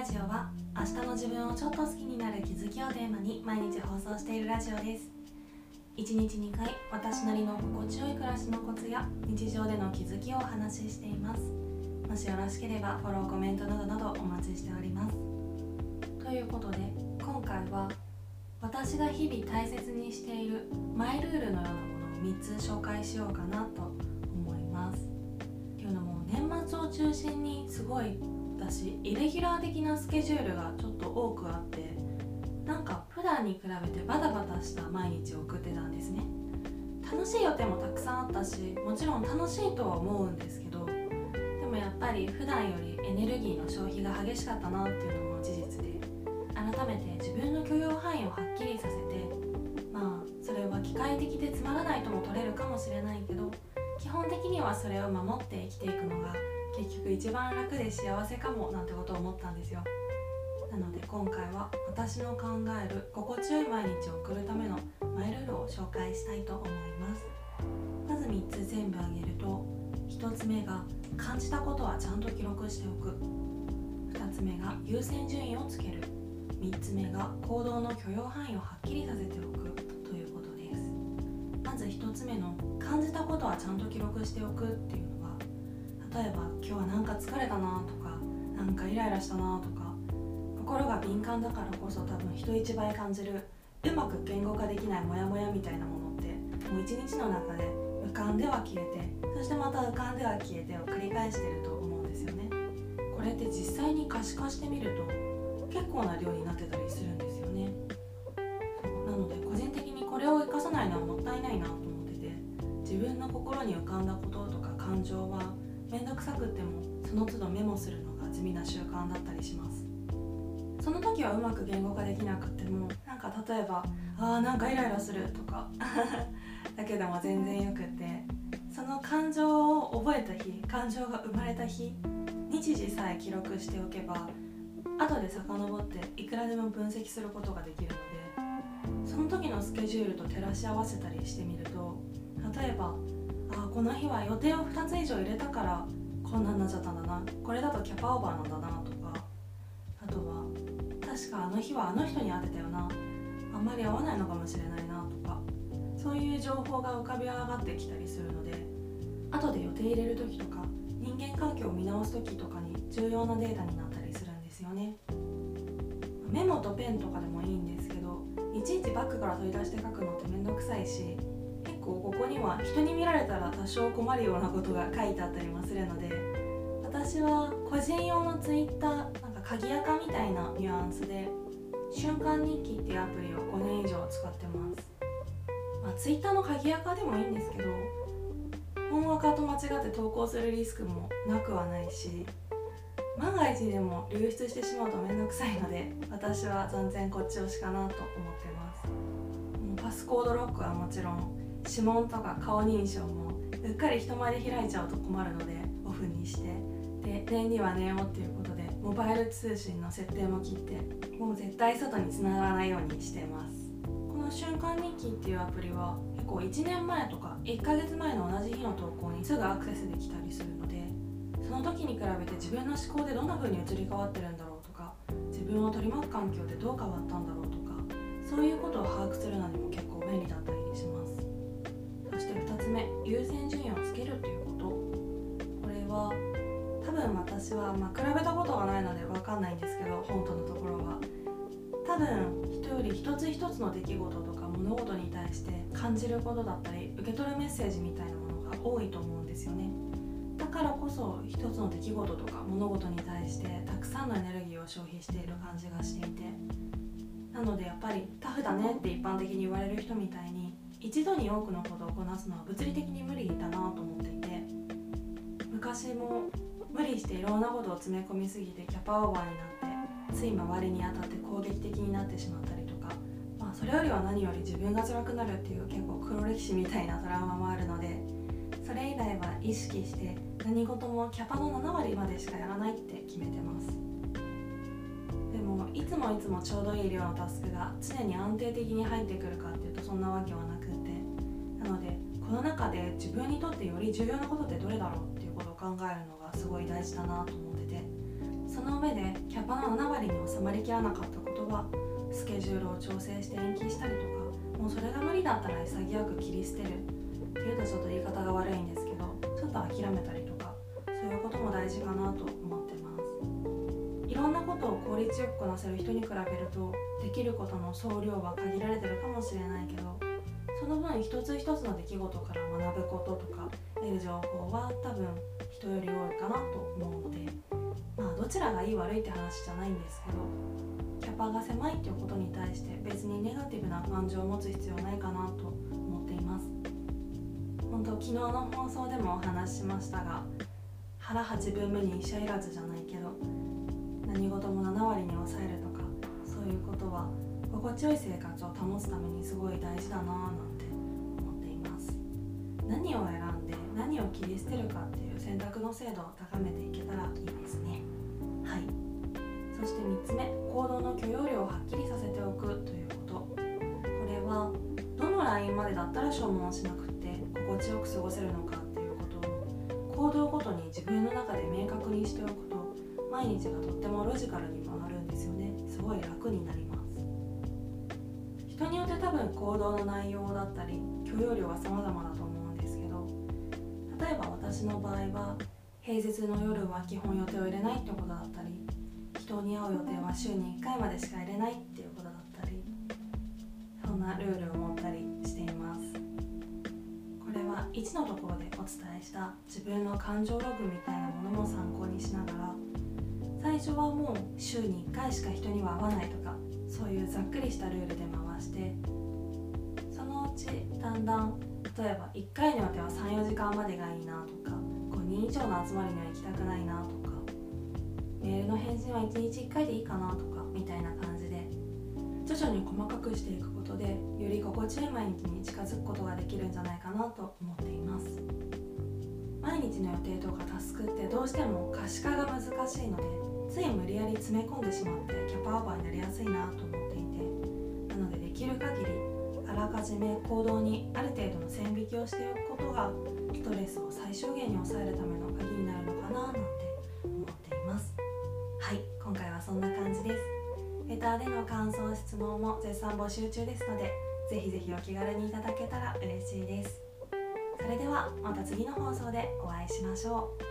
ラジオは明日の自分をちょっと好きになる気づきをテーマに毎日放送しているラジオです。1日2回私なりの心地よい暮らしのコツや日常での気づきをお話ししています。もしよろしければフォローコメントなどなどお待ちしております。ということで今回は私が日々大切にしているマイルールのようなものを3つ紹介しようかなと思います。っていうのも年末を中心にすごい私イレギュラー的なスケジュールがちょっと多くあってなんか普段に比べてバタバタした毎日を送ってたんですね。楽しい予定もたくさんあったしもちろん楽しいとは思うんですけどでもやっぱり普段よりエネルギーの消費が激しかったなっていうのも事実で改めて自分の許容範囲をはっきりさせてまあそれは機械的でつまらないとも取れるかもしれないけど基本的にはそれを守って生きていくのが結局一番楽で幸せかもなんてことを思ったんですよ。なので今回は私の考える心地よい毎日を送るためのマイルールを紹介したいと思います。まず3つ全部挙げると1つ目が感じたことはちゃんと記録しておく。2つ目が優先順位をつける。3つ目が行動の許容範囲をはっきりさせておく。ず1つ目の感じたことはちゃんと記録しておくっていうのは例えば今日はなんか疲れたなとかなんかイライラしたなとか心が敏感だからこそ多分人一倍感じるうまく言語化できないモヤモヤみたいなものってもう一日の中で浮かんでは消えてそしてまた浮かんでは消えてを繰り返してると思うんですよね。これって実際に可視化してみると結構な量になってたりするんです心に浮かんだこととか感情は面倒くさくってもその都度メモするのが地味な習慣だったりします。その時はうまく言語化できなくてもなんか例えば「あーなんかイライラする」とか だけでも全然よくてその感情を覚えた日感情が生まれた日日時さえ記録しておけば後で遡っていくらでも分析することができるのでその時のスケジュールと照らし合わせたりしてみると例えばあこの日は予定を2つ以上入れたからこんなんなっちゃったんだな。これだとキャパオーバーなんだなとか。あとは確かあの日はあの人に会ってたよな。あんまり合わないのかもしれないなとか。そういう情報が浮かび上がってきたりするので後で予定入れる時とか人間関係を見直す時とかに重要なデータになったりするんですよね。メモとペンとかでもいいんですけどいちいちバッグから取り出して書くのってめんどくさいし構ここには人に見られたら多少困るようなことが書いてあったりもするので私は個人用のツイッターなんか鍵垢みたいなニュアンスで瞬間日記っていうアプリを5年以上使ってます。まあ、ツイッターの鍵垢でもいいんですけど本垢と間違って投稿するリスクもなくはないし万が一でも流出してしまうと面倒くさいので私は断然こっち推しかなと思ってます。パスコードロックはもちろん指紋とか顔認証もうっかり人前で開いちゃうと困るのでオフにして。で念には念をっていうことでモバイル通信の設定も切ってもう絶対外に繋がらないようにしてます。この瞬間日記っていうアプリは結構1年前とか1ヶ月前の同じ日の投稿にすぐアクセスできたりするのでその時に比べて自分の思考でどんな風に移り変わってるんだろうとか自分を取り巻く環境でどう変わったんだろうとかそういうこと私は、まあ、比べたことがないので分かんないんですけど本当のところは。多分人より一つ一つの出来事とか物事に対して感じることだったり受け取るメッセージみたいなものが多いと思うんですよね。だからこそ一つの出来事とか物事に対してたくさんのエネルギーを消費している感じがしていて。なのでやっぱりタフだねって一般的に言われる人みたいに一度に多くのことをこなすのは物理的に無理だなと思っていて。昔も無理していろんなことを詰め込みすぎてキャパオーバーになってつい周りに当たって攻撃的になってしまったりとか、まあ、それよりは何より自分が辛くなるっていう結構黒歴史みたいなトラウマもあるのでそれ以来は意識して何事もキャパの7割までしかやらないって決めてます。でもいつもいつもちょうどいい量のタスクが常に安定的に入ってくるかっていうとそんなわけはなくってなのでこの中で自分にとってより重要なことってどれだろう？考えるのがすごい大事だなと思っててその上でキャパの7割に収まりきらなかったことはスケジュールを調整して延期したりとかもうそれが無理だったら潔く切り捨てるっていうとちょっと言い方が悪いんですけどちょっと諦めたりとかそういうことも大事かなと思ってます。いろんなことを効率よくこなせる人に比べるとできることの総量は限られてるかもしれないけどその分一つ一つの出来事から学ぶこととか得る情報は多分人より多いかなと思うのでまあどちらがいい悪いって話じゃないんですけどキャパが狭いっていうことに対して別にネガティブな感情を持つ必要ないかなと思っています。本当昨日の放送でもお話ししましたが腹8分目に医者いらずじゃないけど何事も7割に抑えるとかそういうことは心地よい生活を保つためにすごい大事だなぁなんて思っています。何を選んで何を切り捨てるかって選択の精度を高めていけたらいいですね。はい。そして3つ目行動の許容量をはっきりさせておくということ。これはどのラインまでだったら消耗しなくて心地よく過ごせるのかっていうこと。を行動ごとに自分の中で明確にしておくと。毎日がとってもロジカルに回るんですよね。すごい楽になります。人によって多分行動の内容だったり許容量は様々だと私の場合は平日の夜は基本予定を入れないってことだったり人に会う予定は週に1回までしか入れないっていうことだったりそんなルールを持ったりしています。これは1のところでお伝えした自分の感情ログみたいなものも参考にしながら最初はもう週に1回しか人には会わないとかそういうざっくりしたルールで回してそのうちだんだん例えば1回の予定は34時間までがいいなとか5人以上の集まりには行きたくないなとかメールの返信は1日1回でいいかなとかみたいな感じで徐々に細かくしていくことでより心地よい毎日に近づくことができるんじゃないかなと思っています。毎日の予定とかタスクってどうしても可視化が難しいのでつい無理やり詰め込んでしまってキャパオーバーになりやすいなと思っていてなのでできる限りあらかじめ行動にある程度の線引きをしておくことがストレスを最小限に抑えるための鍵になるのかななんて思っています。はい今回はそんな感じです。レターでの感想質問も絶賛募集中ですのでぜひぜひお気軽にいただけたら嬉しいです。それではまた次の放送でお会いしましょう。